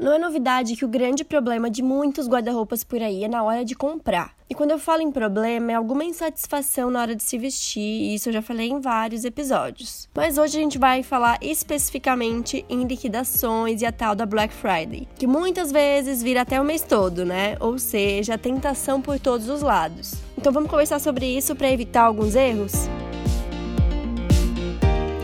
Não é novidade que o grande problema de muitos guarda-roupas por aí é na hora de comprar. E quando eu falo em problema, é alguma insatisfação na hora de se vestir, e isso eu já falei em vários episódios. Mas hoje a gente vai falar especificamente em liquidações e a tal da Black Friday, que muitas vezes vira até o mês todo, né? Ou seja, tentação por todos os lados. Então vamos conversar sobre isso para evitar alguns erros?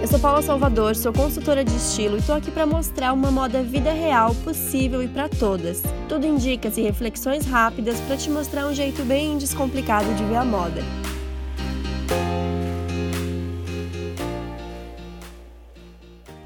Eu sou Paula Salvador, sou consultora de estilo e estou aqui para mostrar uma moda vida real possível e para todas. Tudo indica-se reflexões rápidas para te mostrar um jeito bem descomplicado de ver a moda.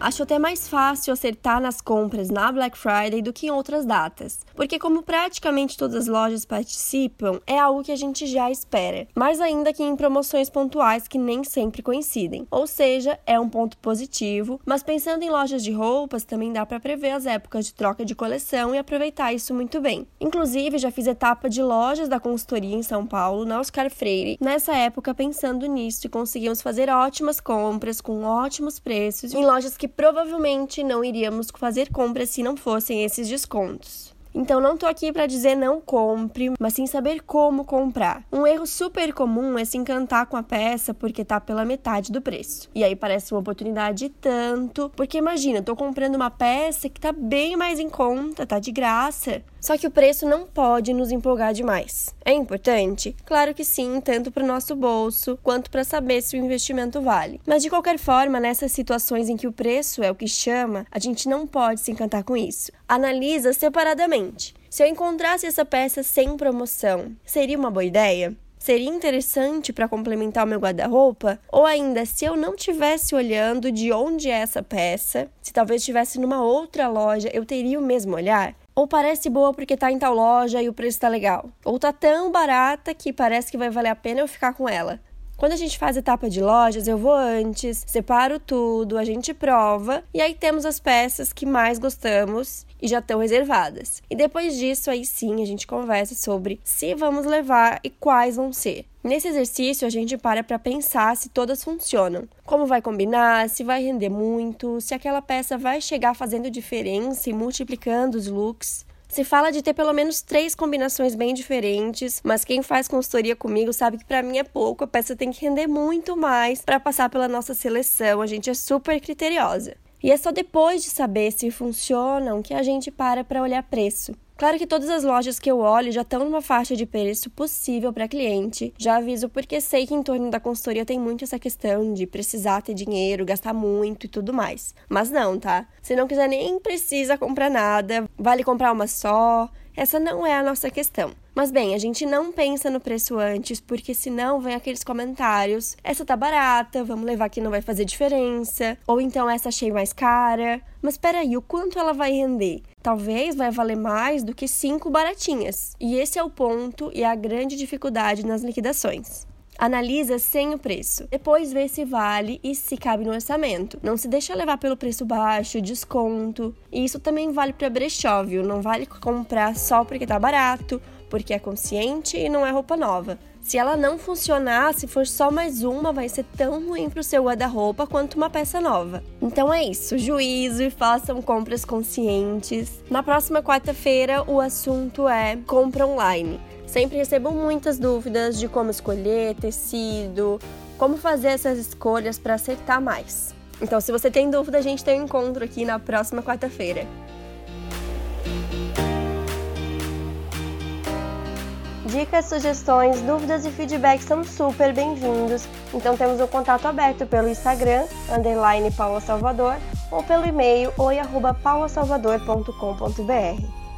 Acho até mais fácil acertar nas compras na Black Friday do que em outras datas, porque como praticamente todas as lojas participam, é algo que a gente já espera. Mais ainda que em promoções pontuais que nem sempre coincidem. Ou seja, é um ponto positivo, mas pensando em lojas de roupas, também dá para prever as épocas de troca de coleção e aproveitar isso muito bem. Inclusive, já fiz etapa de lojas da consultoria em São Paulo, na Oscar Freire, nessa época pensando nisso e conseguimos fazer ótimas compras com ótimos preços em lojas que provavelmente não iríamos fazer compras se não fossem esses descontos. Então não tô aqui para dizer não compre, mas sim saber como comprar. Um erro super comum é se encantar com a peça porque tá pela metade do preço. E aí parece uma oportunidade tanto, porque imagina, tô comprando uma peça que tá bem mais em conta, tá de graça. Só que o preço não pode nos empolgar demais. É importante? Claro que sim, tanto para o nosso bolso quanto para saber se o investimento vale. Mas de qualquer forma, nessas situações em que o preço é o que chama, a gente não pode se encantar com isso. Analisa separadamente. Se eu encontrasse essa peça sem promoção, seria uma boa ideia? seria interessante para complementar o meu guarda-roupa? Ou ainda, se eu não tivesse olhando de onde é essa peça, se talvez estivesse numa outra loja, eu teria o mesmo olhar? Ou parece boa porque tá em tal loja e o preço tá legal. Ou tá tão barata que parece que vai valer a pena eu ficar com ela. Quando a gente faz etapa de lojas, eu vou antes, separo tudo, a gente prova e aí temos as peças que mais gostamos e já estão reservadas. E depois disso, aí sim, a gente conversa sobre se vamos levar e quais vão ser. Nesse exercício, a gente para para pensar se todas funcionam, como vai combinar, se vai render muito, se aquela peça vai chegar fazendo diferença e multiplicando os looks. Se fala de ter pelo menos três combinações bem diferentes, mas quem faz consultoria comigo sabe que para mim é pouco, a peça tem que render muito mais para passar pela nossa seleção, a gente é super criteriosa. E é só depois de saber se funcionam que a gente para para olhar preço. Claro que todas as lojas que eu olho já estão numa faixa de preço possível para cliente. Já aviso porque sei que em torno da consultoria tem muito essa questão de precisar ter dinheiro, gastar muito e tudo mais. Mas não, tá? Se não quiser nem precisa comprar nada, vale comprar uma só. Essa não é a nossa questão. Mas bem, a gente não pensa no preço antes, porque senão vem aqueles comentários: essa tá barata, vamos levar que não vai fazer diferença, ou então essa achei mais cara. Mas peraí, o quanto ela vai render? Talvez vai valer mais do que cinco baratinhas. E esse é o ponto e a grande dificuldade nas liquidações. Analisa sem o preço. Depois vê se vale e se cabe no orçamento. Não se deixa levar pelo preço baixo, desconto. E isso também vale para brechó, viu? Não vale comprar só porque tá barato porque é consciente e não é roupa nova. Se ela não funcionar, se for só mais uma, vai ser tão ruim para o seu guarda-roupa quanto uma peça nova. Então é isso, juízo e façam compras conscientes. Na próxima quarta-feira, o assunto é compra online. Sempre recebo muitas dúvidas de como escolher tecido, como fazer essas escolhas para acertar mais. Então, se você tem dúvida, a gente tem um encontro aqui na próxima quarta-feira. Dicas, sugestões, dúvidas e feedback são super bem-vindos. Então temos o contato aberto pelo Instagram, underline Paula Salvador, ou pelo e-mail oi@paulasalvador.com.br.